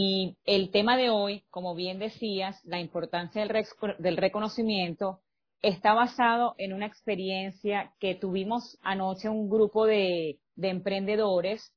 Y el tema de hoy, como bien decías, la importancia del, reconocimiento está basado en una experiencia que tuvimos anoche un grupo de, de emprendedores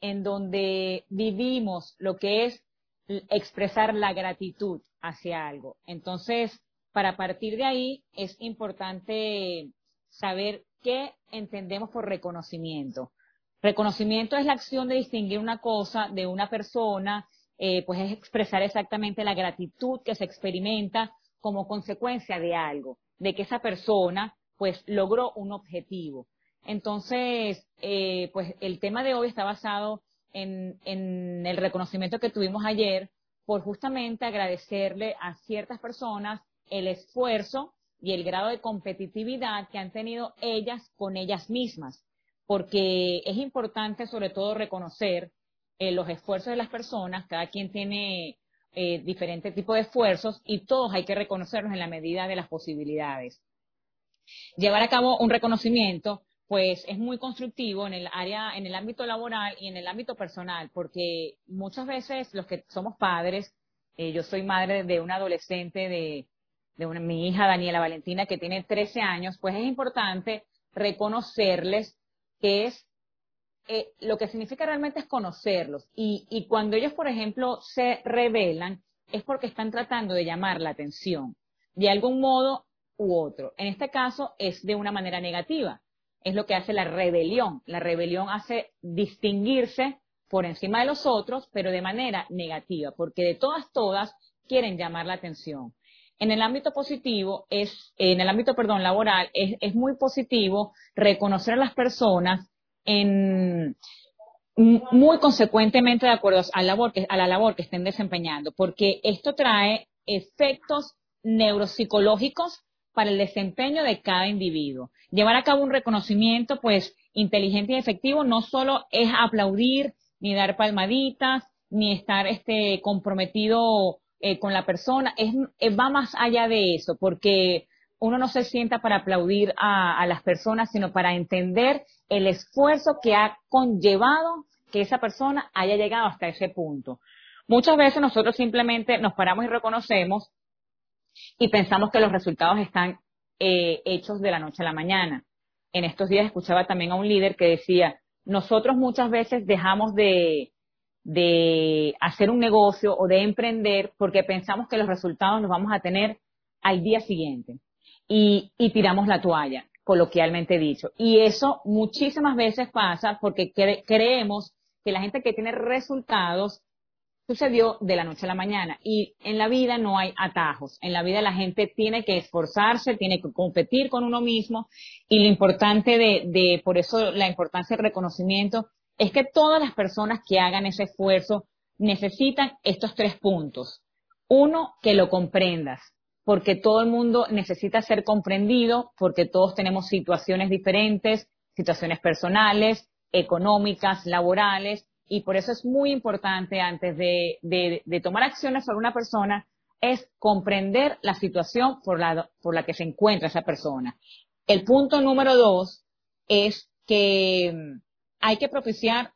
en donde vivimos lo que es expresar la gratitud hacia algo. Entonces, para partir de ahí es importante saber qué entendemos por reconocimiento. Reconocimiento es la acción de distinguir una cosa de una persona, eh, pues es expresar exactamente la gratitud que se experimenta como consecuencia de algo, de que esa persona pues logró un objetivo. Entonces, eh, pues el tema de hoy está basado en, en el reconocimiento que tuvimos ayer por justamente agradecerle a ciertas personas el esfuerzo y el grado de competitividad que han tenido ellas con ellas mismas, porque es importante sobre todo reconocer eh, los esfuerzos de las personas, cada quien tiene eh, diferentes tipos de esfuerzos y todos hay que reconocerlos en la medida de las posibilidades. Llevar a cabo un reconocimiento pues es muy constructivo en el área, en el ámbito laboral y en el ámbito personal, porque muchas veces los que somos padres, eh, yo soy madre de una adolescente de, de mi hija Daniela Valentina que tiene 13 años, pues es importante reconocerles que es eh, lo que significa realmente es conocerlos. Y, y cuando ellos, por ejemplo, se revelan, es porque están tratando de llamar la atención de algún modo u otro. En este caso es de una manera negativa es lo que hace la rebelión. La rebelión hace distinguirse por encima de los otros, pero de manera negativa, porque de todas, todas quieren llamar la atención. En el ámbito positivo, es, en el ámbito, perdón, laboral, es, muy positivo reconocer a las personas en, muy consecuentemente de acuerdo a la, labor que, estén desempeñando, porque esto trae efectos neuropsicológicos para el desempeño de cada individuo. Llevar a cabo un reconocimiento, pues, inteligente y efectivo no solo es aplaudir, ni dar palmaditas, ni estar este, comprometido eh, con la persona, es, va más allá de eso, porque uno no se sienta para aplaudir a, las personas, sino para entender el esfuerzo que ha conllevado que esa persona haya llegado hasta ese punto. Muchas veces nosotros simplemente nos paramos y reconocemos y pensamos que los resultados están eh, hechos de la noche a la mañana. En estos días escuchaba también a un líder que decía, nosotros muchas veces dejamos de, de hacer un negocio o de emprender porque pensamos que los resultados los vamos a tener al día siguiente y, y tiramos la toalla, coloquialmente dicho. Y eso muchísimas veces pasa porque creemos que la gente que tiene resultados sucedió de la noche a la mañana. Y en la vida no hay atajos. En la vida la gente tiene que esforzarse, tiene que competir con uno mismo. Y lo importante de, de, por eso la importancia del reconocimiento, es que todas las personas que hagan ese esfuerzo necesitan estos tres puntos. Uno, que lo comprendas, porque todo el mundo necesita ser comprendido, porque todos tenemos situaciones diferentes, situaciones personales, económicas, laborales, y por eso es muy importante antes de, tomar acciones sobre una persona, es comprender la situación por la, que se encuentra esa persona. El punto número dos es que mm, hay que propiciar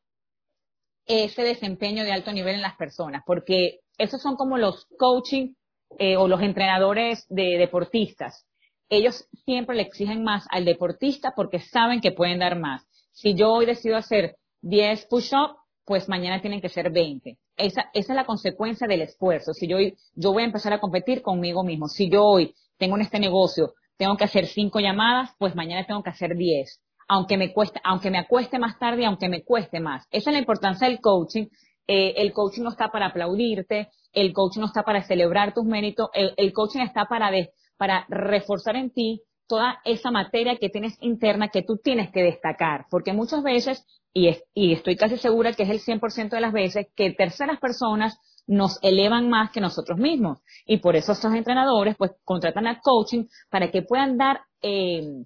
ese desempeño de alto nivel en las personas, porque esos son como los coaching eh, o los entrenadores de deportistas. Ellos siempre le exigen más al deportista porque saben que pueden dar más. Si yo hoy decido hacer 10 push-ups, pues mañana tienen que ser 20. Esa, esa es la consecuencia del esfuerzo. Si yo, yo voy a empezar a competir conmigo mismo, si yo hoy tengo en este negocio, tengo que hacer cinco llamadas, pues mañana tengo que hacer 10. Aunque me cueste, aunque me acueste más tarde, aunque me cueste más. Esa es la importancia del coaching. Eh, el coaching no está para aplaudirte, el coaching no está para celebrar tus méritos, el, el coaching está para, para reforzar en ti toda esa materia que tienes interna que tú tienes que destacar, porque muchas veces y, estoy casi segura que es el 100% de las veces que terceras personas nos elevan más que nosotros mismos. Y por eso estos entrenadores pues contratan a coaching para que puedan dar eh,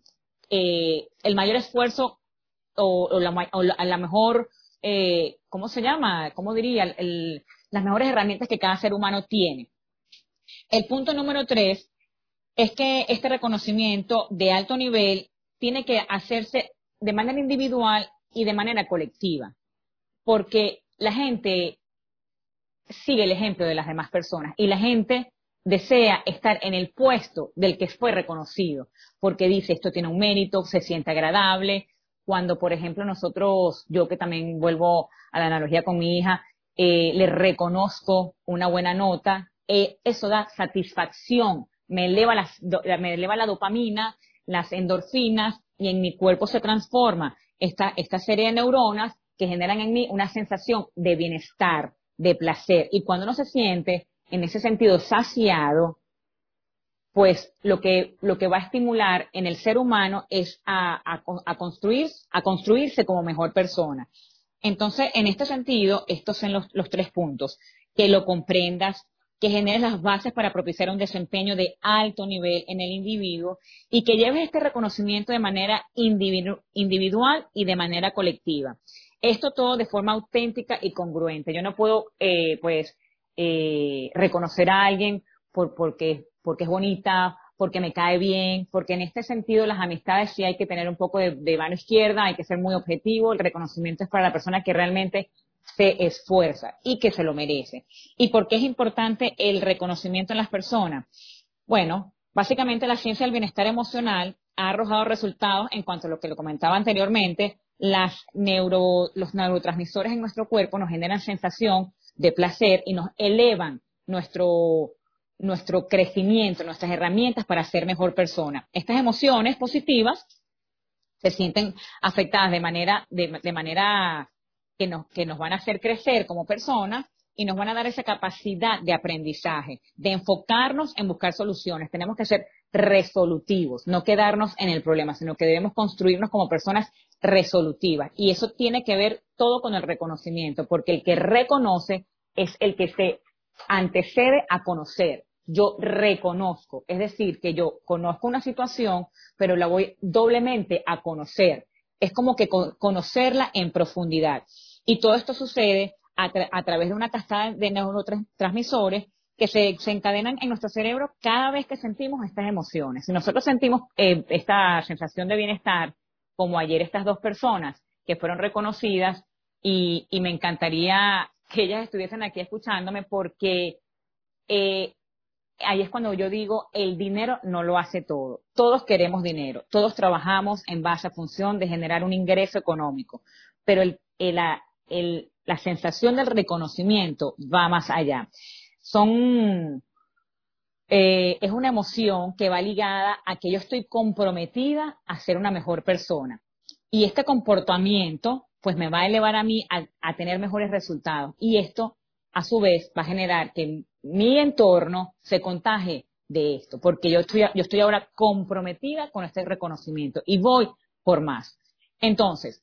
eh, el mayor esfuerzo o, la, mejor, eh, ¿cómo se llama? ¿Cómo diría? las mejores herramientas que cada ser humano tiene. El punto número tres es que este reconocimiento de alto nivel tiene que hacerse de manera individual y de manera colectiva. Porque la gente sigue el ejemplo de las demás personas y la gente desea estar en el puesto del que fue reconocido, porque dice esto tiene un mérito, se siente agradable. Cuando, por ejemplo, nosotros, yo que también vuelvo a la analogía con mi hija, eh, le reconozco una buena nota, eh, eso da satisfacción, me eleva, me eleva la dopamina, las endorfinas y en mi cuerpo se transforma esta, esta serie de neuronas que generan en mí una sensación de bienestar, de placer. Y cuando uno se siente en ese sentido saciado, pues lo que, lo que va a estimular en el ser humano es a, a, construir, a construirse como mejor persona. Entonces, en este sentido, estos son los, los tres puntos. Que lo comprendas, que generes las bases para propiciar un desempeño de alto nivel en el individuo y que lleves este reconocimiento de manera individual y de manera colectiva. Esto todo de forma auténtica y congruente. Yo no puedo, eh, pues, eh, reconocer a alguien por, porque, porque es bonita, porque me cae bien, porque en este sentido las amistades sí hay que tener un poco de, mano izquierda, hay que ser muy objetivo, el reconocimiento es para la persona que realmente se esfuerza y que se lo merece. ¿Y por qué es importante el reconocimiento en las personas? Bueno, básicamente la ciencia del bienestar emocional ha arrojado resultados en cuanto a lo que lo comentaba anteriormente, las neuro, los neurotransmisores en nuestro cuerpo nos generan sensación de placer y nos elevan nuestro, nuestro crecimiento, nuestras herramientas para ser mejor persona. Estas emociones positivas se sienten afectadas de manera, de manera que nos, que nos van a hacer crecer como personas y nos van a dar esa capacidad de aprendizaje, de enfocarnos en buscar soluciones. Tenemos que ser resolutivos, no quedarnos en el problema, sino que debemos construirnos como personas resolutivas. Y eso tiene que ver todo con el reconocimiento, porque el que reconoce es el que se antecede a conocer. Yo reconozco, es decir, que yo conozco una situación, pero la voy doblemente a conocer. Es como que conocerla en profundidad. Y todo esto sucede a, través de una cascada de neurotransmisores que se, encadenan en nuestro cerebro cada vez que sentimos estas emociones. Si nosotros sentimos eh, esta sensación de bienestar, como ayer estas dos personas que fueron reconocidas, y, me encantaría que ellas estuviesen aquí escuchándome porque eh, ahí es cuando yo digo, el dinero no lo hace todo. Todos queremos dinero, todos trabajamos en base a función de generar un ingreso económico, pero el, la sensación del reconocimiento va más allá. Son, eh, es una emoción que va ligada a que yo estoy comprometida a ser una mejor persona. Y este comportamiento, pues me va a elevar a mí a, tener mejores resultados. Y esto, a su vez, va a generar que mi entorno se contagie de esto, porque yo estoy, yo estoy ahora comprometida con este reconocimiento y voy por más. Entonces,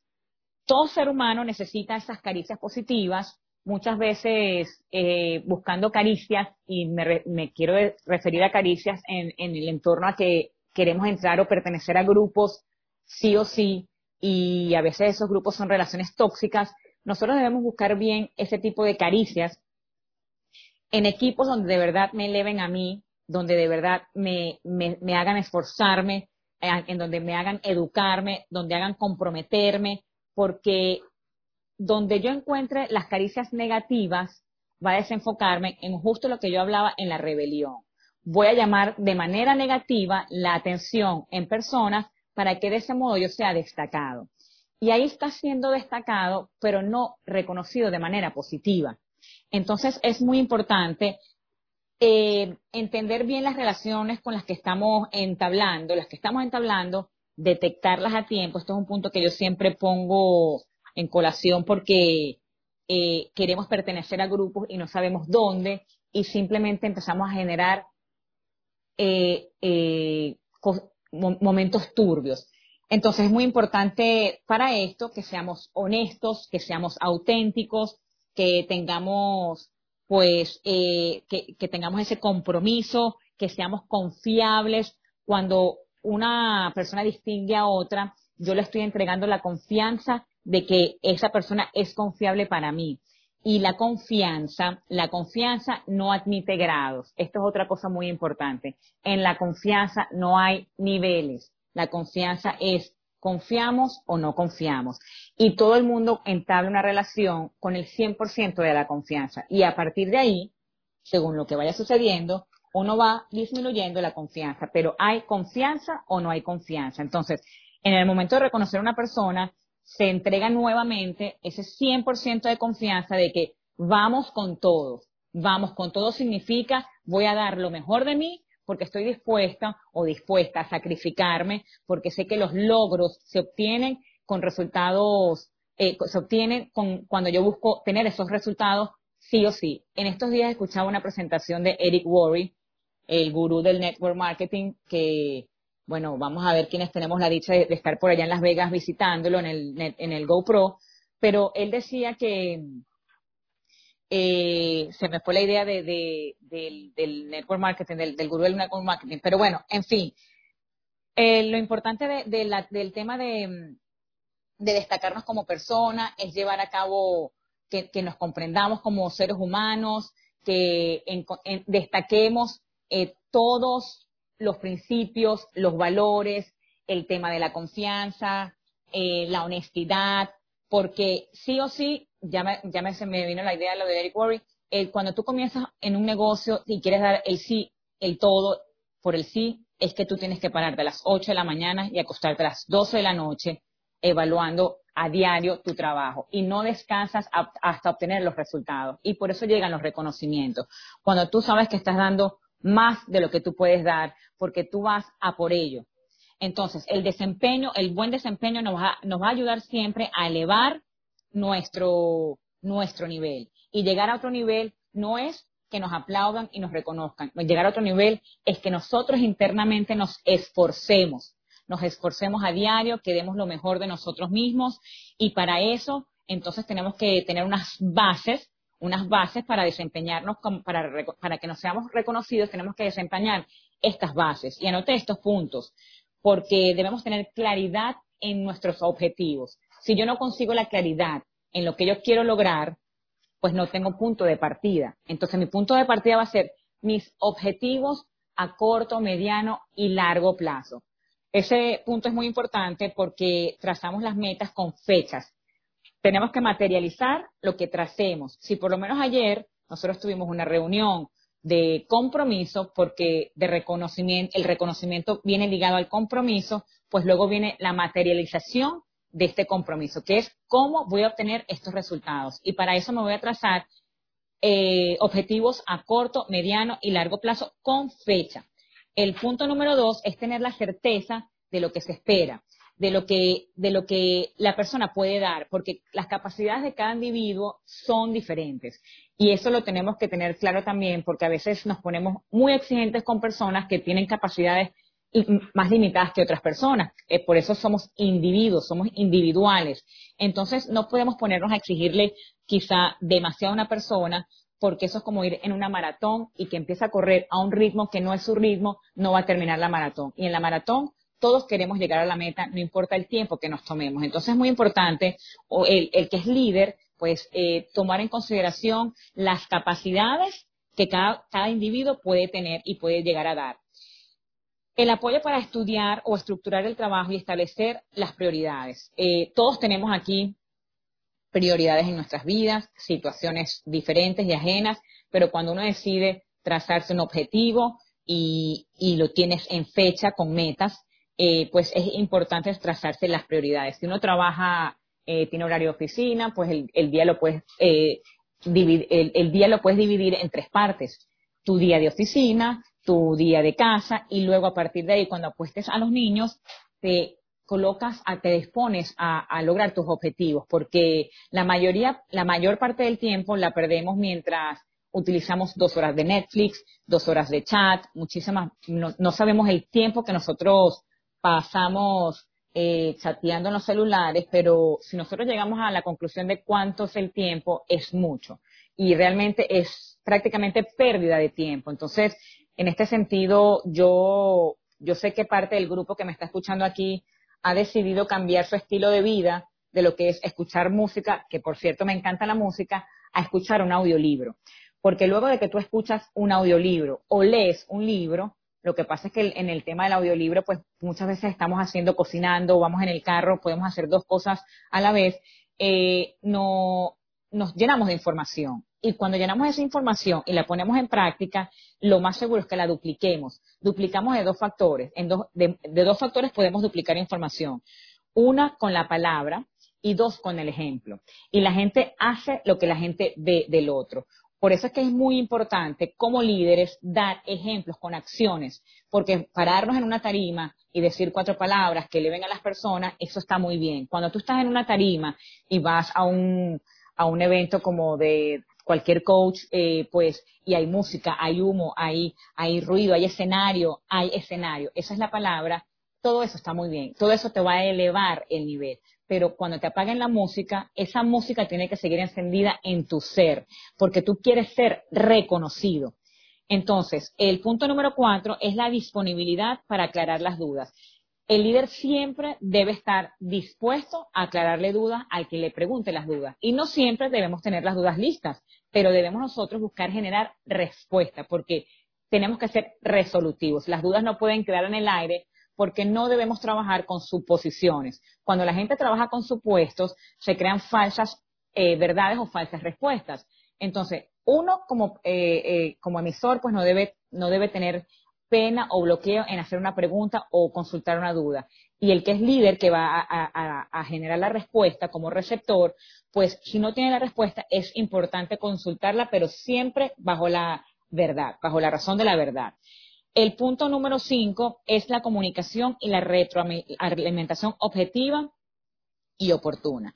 todo ser humano necesita esas caricias positivas, muchas veces eh, buscando caricias, y me, quiero referir a caricias en, el entorno a que queremos entrar o pertenecer a grupos sí o sí, y a veces esos grupos son relaciones tóxicas, nosotros debemos buscar bien ese tipo de caricias en equipos donde de verdad me eleven a mí, donde de verdad me, me hagan esforzarme, en donde me hagan educarme, donde hagan comprometerme, porque donde yo encuentre las caricias negativas, va a desenfocarme en justo lo que yo hablaba en la rebelión. Voy a llamar de manera negativa la atención en personas para que de ese modo yo sea destacado. Y ahí está siendo destacado, pero no reconocido de manera positiva. Entonces es muy importante eh, entender bien las relaciones con las que estamos entablando, las que estamos entablando, detectarlas a tiempo. Esto es un punto que yo siempre pongo en colación porque eh, queremos pertenecer a grupos y no sabemos dónde y simplemente empezamos a generar eh, momentos turbios. Entonces es muy importante para esto que seamos honestos, que seamos auténticos, que tengamos pues que, que tengamos ese compromiso, que seamos confiables cuando una persona distingue a otra, yo le estoy entregando la confianza de que esa persona es confiable para mí. Y la confianza, la confianza no admite grados. Esto es otra cosa muy importante. En la confianza no hay niveles. La confianza es ¿Confiamos o no confiamos? Y todo el mundo entabla una relación con el 100% de la confianza. Y a partir de ahí, según lo que vaya sucediendo, uno va disminuyendo la confianza. Pero ¿hay confianza o no hay confianza? Entonces, en el momento de reconocer a una persona, se entrega nuevamente ese 100% de confianza de que vamos con todo. Vamos con todo significa voy a dar lo mejor de mí porque estoy dispuesta o dispuesta a sacrificarme, porque sé que los logros se obtienen con resultados, eh, se obtienen con, cuando yo busco tener esos resultados sí o sí. En estos días escuchaba una presentación de Eric Worre, el gurú del network marketing, que, bueno, vamos a ver quiénes tenemos la dicha de, estar por allá en Las Vegas visitándolo en el, en el GoPro, pero él decía que, eh, se me fue la idea de, del, network marketing, del, gurú del network marketing. Pero bueno, en fin, eh, lo importante del tema de, destacarnos como persona es llevar a cabo que, nos comprendamos como seres humanos, que destaquemos eh, todos los principios, los valores, el tema de la confianza, la honestidad, porque sí o sí ya me, ya me, vino la idea de lo de Eric Worre, cuando tú comienzas en un negocio y quieres dar el sí, el todo por el sí, es que tú tienes que pararte a las 8 de la mañana y acostarte a las 12 de la noche evaluando a diario tu trabajo y no descansas hasta obtener los resultados. Y por eso llegan los reconocimientos. Cuando tú sabes que estás dando más de lo que tú puedes dar, porque tú vas a por ello. Entonces, el desempeño, el buen desempeño nos va, nos va a ayudar siempre a elevar nuestro, nuestro nivel. Y llegar a otro nivel no es que nos aplaudan y nos reconozcan. Llegar a otro nivel es que nosotros internamente nos esforcemos, nos esforcemos a diario, que demos lo mejor de nosotros mismos y para eso entonces tenemos que tener unas bases, unas bases para desempeñarnos, para, para que nos seamos reconocidos, tenemos que desempeñar estas bases. Y anote estos puntos, porque debemos tener claridad en nuestros objetivos. Si yo no consigo la claridad en lo que yo quiero lograr, pues no tengo punto de partida. Entonces mi punto de partida va a ser mis objetivos a corto, mediano y largo plazo. Ese punto es muy importante porque trazamos las metas con fechas. Tenemos que materializar lo que tracemos. Si por lo menos ayer nosotros tuvimos una reunión de compromiso, porque de reconocimiento, el reconocimiento viene ligado al compromiso, pues luego viene la materialización de este compromiso, que es cómo voy a obtener estos resultados. Y para eso me voy a trazar eh, objetivos a corto, mediano y largo plazo con fecha. El punto número dos es tener la certeza de lo que se espera, de lo que, de lo que la persona puede dar, porque las capacidades de cada individuo son diferentes. Y eso lo tenemos que tener claro también, porque a veces nos ponemos muy exigentes con personas que tienen capacidades más limitadas que otras personas. Eh, por eso somos individuos, somos individuales. Entonces no podemos ponernos a exigirle quizá demasiado a una persona porque eso es como ir en una maratón y que empieza a correr a un ritmo que no es su ritmo, no va a terminar la maratón. Y en la maratón todos queremos llegar a la meta, no importa el tiempo que nos tomemos. Entonces es muy importante el, el que es líder, pues eh, tomar en consideración las capacidades que cada individuo puede tener y puede llegar a dar. El apoyo para estudiar o estructurar el trabajo y establecer las prioridades. Eh, todos tenemos aquí prioridades en nuestras vidas, situaciones diferentes y ajenas, pero cuando uno decide trazarse un objetivo y, lo tienes en fecha con metas, eh, pues es importante trazarse las prioridades. Si uno trabaja, eh, tiene horario de oficina, pues el, día lo puedes dividir, el día lo puedes dividir en tres partes. Tu día de oficina, tu día de casa y luego a partir de ahí cuando apuestes a los niños te colocas, a, te dispones a, lograr tus objetivos porque la mayoría, la mayor parte del tiempo la perdemos mientras utilizamos dos horas de Netflix, dos horas de chat, muchísimas, no, sabemos el tiempo que nosotros pasamos eh, chateando en los celulares, pero si nosotros llegamos a la conclusión de cuánto es el tiempo, es mucho. Y realmente es prácticamente pérdida de tiempo. Entonces, en este sentido, yo, yo sé que parte del grupo que me está escuchando aquí ha decidido cambiar su estilo de vida de lo que es escuchar música, que por cierto me encanta la música, a escuchar un audiolibro. Porque luego de que tú escuchas un audiolibro o lees un libro, Lo que pasa es que en el tema del audiolibro, pues muchas veces estamos haciendo, cocinando, vamos en el carro, podemos hacer dos cosas a la vez. Eh, no, nos llenamos de información. Y cuando llenamos esa información y la ponemos en práctica, lo más seguro es que la dupliquemos. Duplicamos de dos factores. En de, de dos factores podemos duplicar información. Una con la palabra y dos con el ejemplo. Y la gente hace lo que la gente ve del otro. Por eso es que es muy importante como líderes dar ejemplos con acciones, porque pararnos en una tarima y decir cuatro palabras que le ven a las personas, eso está muy bien. Cuando tú estás en una tarima y vas a un, a un evento como de cualquier coach, eh, pues, y hay música, hay humo, hay, hay ruido, hay escenario, hay escenario. Esa es la palabra. Todo eso está muy bien. Todo eso te va a elevar el nivel. Pero cuando te apaguen la música, esa música tiene que seguir encendida en tu ser, porque tú quieres ser reconocido. Entonces, el punto número cuatro es la disponibilidad para aclarar las dudas el líder siempre debe estar dispuesto a aclararle dudas al que le pregunte las dudas. Y no siempre debemos tener las dudas listas, pero debemos nosotros buscar generar respuesta, porque tenemos que ser resolutivos. Las dudas no pueden quedar en el aire porque no debemos trabajar con suposiciones. Cuando la gente trabaja con supuestos, se crean falsas eh, verdades o falsas respuestas. Entonces, uno como, eh, eh, como emisor, pues no debe, no debe tener pena o bloqueo en hacer una pregunta o consultar una duda. Y el que es líder, que va a, generar la respuesta como receptor, pues si no tiene la respuesta es importante consultarla, pero siempre bajo la verdad, bajo la razón de la verdad. El punto número cinco es la comunicación y la retroalimentación objetiva y oportuna.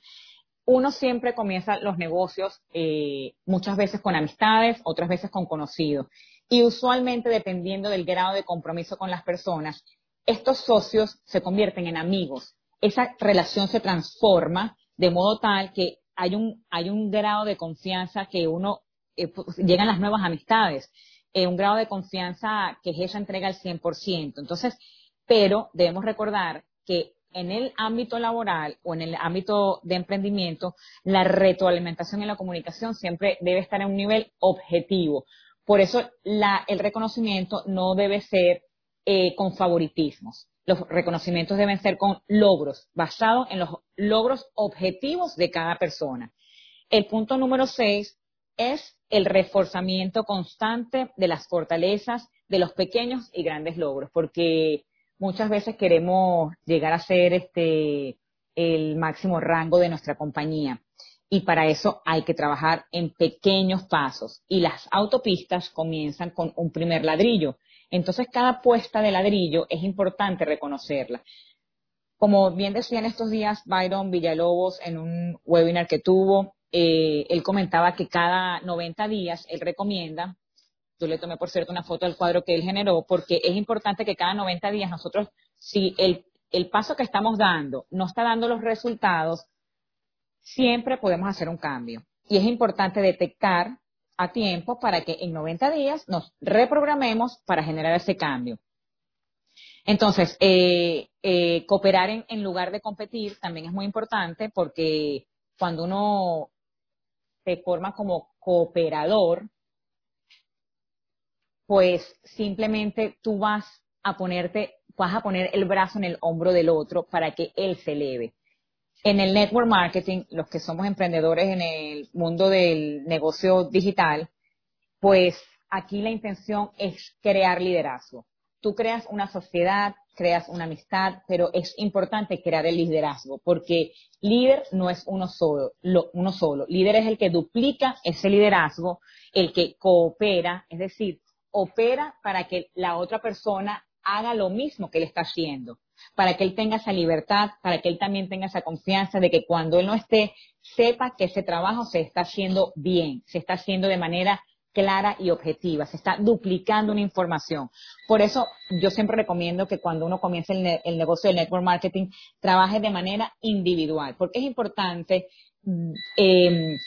Uno siempre comienza los negocios eh, muchas veces con amistades, otras veces con conocidos. Y usualmente, dependiendo del grado de compromiso con las personas, estos socios se convierten en amigos. Esa relación se transforma de modo tal que hay un, hay un grado de confianza que uno, eh, llegan las nuevas amistades, eh, un grado de confianza que es entrega al 100%. Entonces, pero debemos recordar que en el ámbito laboral o en el ámbito de emprendimiento, la retroalimentación en la comunicación siempre debe estar en un nivel objetivo. Por eso el reconocimiento no debe ser eh, con favoritismos. Los reconocimientos deben ser con logros, basados en los logros objetivos de cada persona. El punto número seis es el reforzamiento constante de las fortalezas de los pequeños y grandes logros, porque muchas veces queremos llegar a ser este el máximo rango de nuestra compañía y para eso hay que trabajar en pequeños pasos y las autopistas comienzan con un primer ladrillo. Entonces cada puesta de ladrillo es importante reconocerla. Como bien decía en estos días Byron Villalobos en un webinar que tuvo, eh, él comentaba que cada 90 días él recomienda, yo le tomé por cierto una foto del cuadro que él generó, porque es importante que cada 90 días nosotros, si el, el paso que estamos dando no está dando los resultados, siempre podemos hacer un cambio. Y es importante detectar a tiempo para que en 90 días nos reprogramemos para generar ese cambio. Entonces, eh, eh, cooperar en, lugar de competir también es muy importante porque cuando uno se forma como cooperador, pues simplemente tú vas a ponerte, vas a poner el brazo en el hombro del otro para que él se eleve en el network marketing, los que somos emprendedores en el mundo del negocio digital, pues aquí la intención es crear liderazgo. Tú creas una sociedad, creas una amistad, pero es importante crear el liderazgo, porque líder no es uno solo, uno solo. Líder es el que duplica ese liderazgo, el que coopera, es decir, opera para que la otra persona haga lo mismo que él está haciendo para que él tenga esa libertad, para que él también tenga esa confianza de que cuando él no esté, sepa que ese trabajo se está haciendo bien, se está haciendo de manera clara y objetiva, se está duplicando una información. Por eso yo siempre recomiendo que cuando uno comience el, negocio del network marketing, trabaje de manera individual, porque es importante mm, em,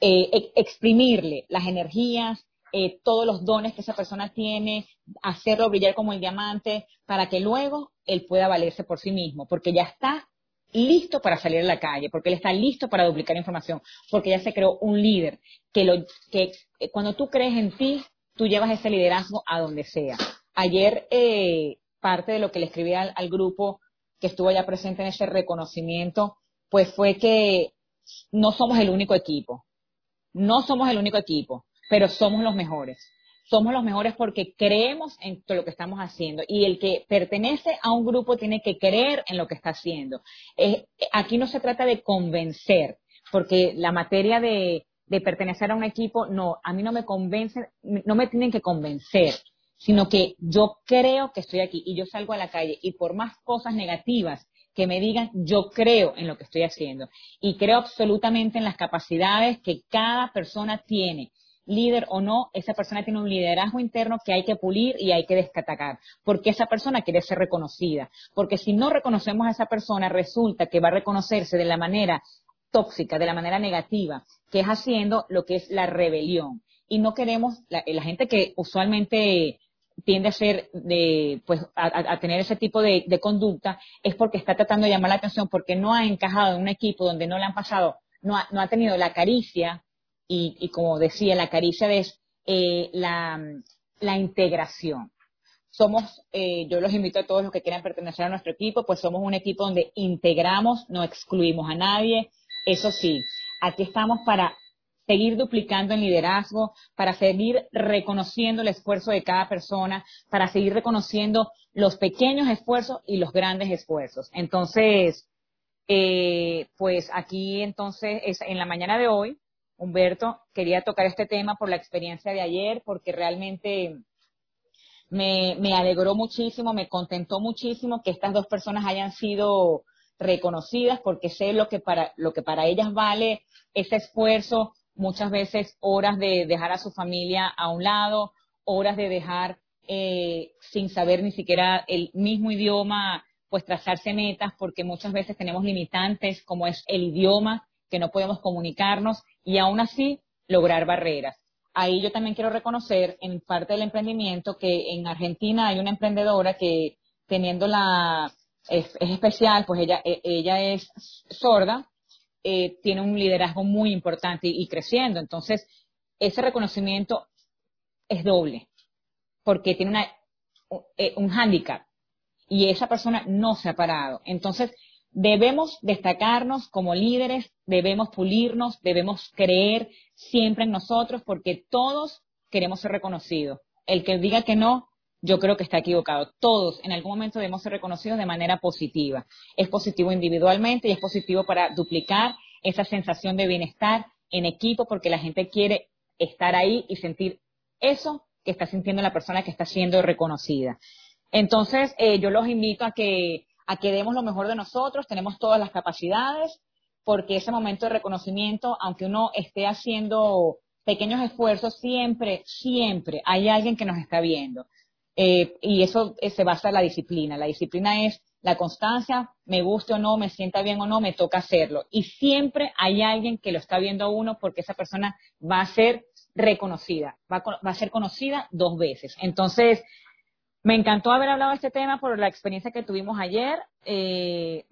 eh, exprimirle las energías, eh, todos los dones que esa persona tiene, hacerlo brillar como el diamante, para que luego él pueda valerse por sí mismo, porque ya está listo para salir a la calle, porque él está listo para duplicar información, porque ya se creó un líder que, lo, que eh, cuando tú crees en ti, tú llevas ese liderazgo a donde sea. ayer eh, parte de lo que le escribí al, grupo que estuvo ya presente en ese reconocimiento, pues fue que no somos el único equipo. No somos el único equipo, pero somos los mejores. Somos los mejores porque creemos en lo que estamos haciendo y el que pertenece a un grupo tiene que creer en lo que está haciendo. aquí no se trata de convencer, porque la materia de, de pertenecer a un equipo, no, a mí no me convence, no me tienen que convencer sino que yo creo que estoy aquí y yo salgo a la calle y por más cosas negativas que me digan, yo creo en lo que estoy haciendo y creo absolutamente en las capacidades que cada persona tiene. Líder o no, esa persona tiene un liderazgo interno que hay que pulir y hay que descatacar, porque esa persona quiere ser reconocida. Porque si no reconocemos a esa persona, resulta que va a reconocerse de la manera tóxica, de la manera negativa, que es haciendo lo que es la rebelión. Y no queremos, la, la gente que usualmente tiende a ser de, pues, a, tener ese tipo de, conducta es porque está tratando de llamar la atención, porque no ha encajado en un equipo donde no le han pasado, no ha, no ha tenido la caricia, y, como decía, la caricia es eh, la, la, integración. Somos, eh, yo los invito a todos los que quieran pertenecer a nuestro equipo, pues somos un equipo donde integramos, no excluimos a nadie. Eso sí, aquí estamos para seguir duplicando en liderazgo, para seguir reconociendo el esfuerzo de cada persona, para seguir reconociendo los pequeños esfuerzos y los grandes esfuerzos. Entonces, eh, pues aquí entonces, es, en la mañana de hoy, Humberto, quería tocar este tema por la experiencia de ayer, porque realmente me, me alegró muchísimo, me contentó muchísimo que estas dos personas hayan sido reconocidas porque sé lo que para lo que para ellas vale ese esfuerzo muchas veces horas de dejar a su familia a un lado, horas de dejar eh, sin saber ni siquiera el mismo idioma, pues trazarse metas, porque muchas veces tenemos limitantes como es el idioma, que no podemos comunicarnos y aún así lograr barreras. Ahí yo también quiero reconocer en parte del emprendimiento que en Argentina hay una emprendedora que teniendo la, es, es especial, pues ella, e, ella es sorda, eh, tiene un liderazgo muy importante y, creciendo. Entonces, ese reconocimiento es doble, porque tiene una, eh, un hándicap y esa persona no se ha parado. Entonces, debemos destacarnos como líderes, debemos pulirnos, debemos creer siempre en nosotros, porque todos queremos ser reconocidos. El que diga que no, yo creo que está equivocado. Todos en algún momento debemos ser reconocidos de manera positiva. Es positivo individualmente y es positivo para duplicar esa sensación de bienestar en equipo porque la gente quiere estar ahí y sentir eso que está sintiendo la persona que está siendo reconocida. Entonces, eh, yo los invito a que, a que demos lo mejor de nosotros, tenemos todas las capacidades, porque ese momento de reconocimiento, aunque uno esté haciendo pequeños esfuerzos, siempre, siempre hay alguien que nos está viendo. Eh, y eso eh, se basa en la disciplina. La disciplina es la constancia, me guste o no, me sienta bien o no, me toca hacerlo. Y siempre hay alguien que lo está viendo a uno porque esa persona va a ser reconocida, va a, ser conocida dos veces. Entonces, me encantó haber hablado de este tema por la experiencia que tuvimos ayer. Eh,